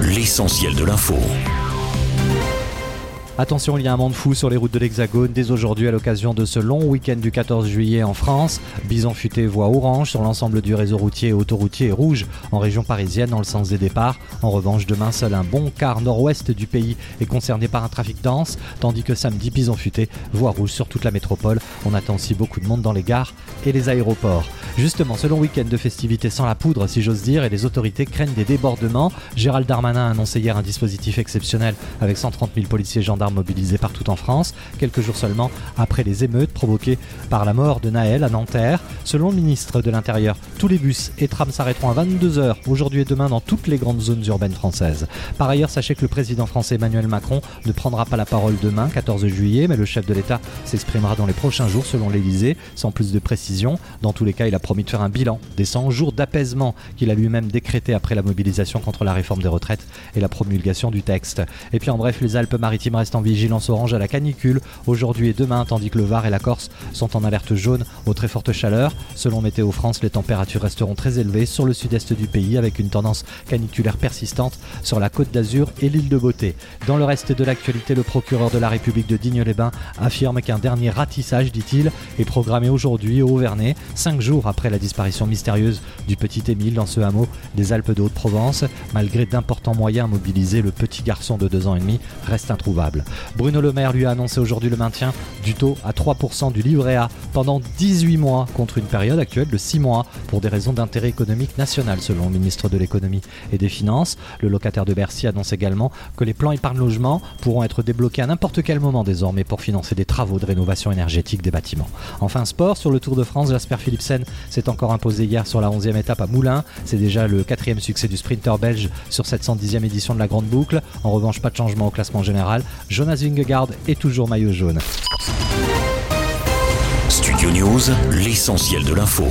L'essentiel de l'info. Attention, il y a un monde fou sur les routes de l'Hexagone dès aujourd'hui à l'occasion de ce long week-end du 14 juillet en France. Bison futé voie orange sur l'ensemble du réseau routier et autoroutier rouge en région parisienne dans le sens des départs. En revanche, demain, seul un bon quart nord-ouest du pays est concerné par un trafic dense, tandis que samedi, bison futé voie rouge sur toute la métropole. On attend aussi beaucoup de monde dans les gares et les aéroports. Justement, ce long week-end de festivités sans la poudre, si j'ose dire, et les autorités craignent des débordements. Gérald Darmanin a annoncé hier un dispositif exceptionnel avec 130 000 policiers gendarmes mobilisés partout en France, quelques jours seulement après les émeutes provoquées par la mort de Naël à Nanterre. Selon le ministre de l'Intérieur, tous les bus et trams s'arrêteront à 22h aujourd'hui et demain dans toutes les grandes zones urbaines françaises. Par ailleurs, sachez que le président français Emmanuel Macron ne prendra pas la parole demain, 14 juillet, mais le chef de l'État s'exprimera dans les prochains jours selon l'Élysée, sans plus de précision. Dans tous les cas, il a promis de faire un bilan des 100 jours d'apaisement qu'il a lui-même décrété après la mobilisation contre la réforme des retraites et la promulgation du texte. Et puis en bref, les Alpes-Maritimes restent en vigilance orange à la canicule aujourd'hui et demain, tandis que le Var et la Corse sont en alerte jaune aux très fortes chaleurs. Selon Météo France, les températures resteront très élevées sur le sud-est du pays avec une tendance caniculaire persistante sur la côte d'Azur et l'île de Beauté. Dans le reste de l'actualité, le procureur de la République de Digne-les-Bains affirme qu'un dernier ratissage, dit-il, est programmé aujourd'hui au Auvernais, cinq jours après la disparition mystérieuse du petit Émile dans ce hameau des Alpes de Haute-Provence. Malgré d'importants moyens mobilisés, le petit garçon de deux ans et demi reste introuvable. Bruno Le Maire lui a annoncé aujourd'hui le maintien du taux à 3% du livret A pendant 18 mois contre une période actuelle de 6 mois pour des raisons d'intérêt économique national selon le ministre de l'économie et des finances. Le locataire de Bercy annonce également que les plans épargne logement pourront être débloqués à n'importe quel moment désormais pour financer des travaux de rénovation énergétique des bâtiments. Enfin sport, sur le Tour de France, Jasper Philipsen s'est encore imposé hier sur la 11e étape à Moulins. C'est déjà le quatrième succès du sprinter belge sur cette 110e édition de la Grande Boucle. En revanche, pas de changement au classement général. Jonas Vingegaard est toujours maillot jaune. Studio News, l'essentiel de l'info.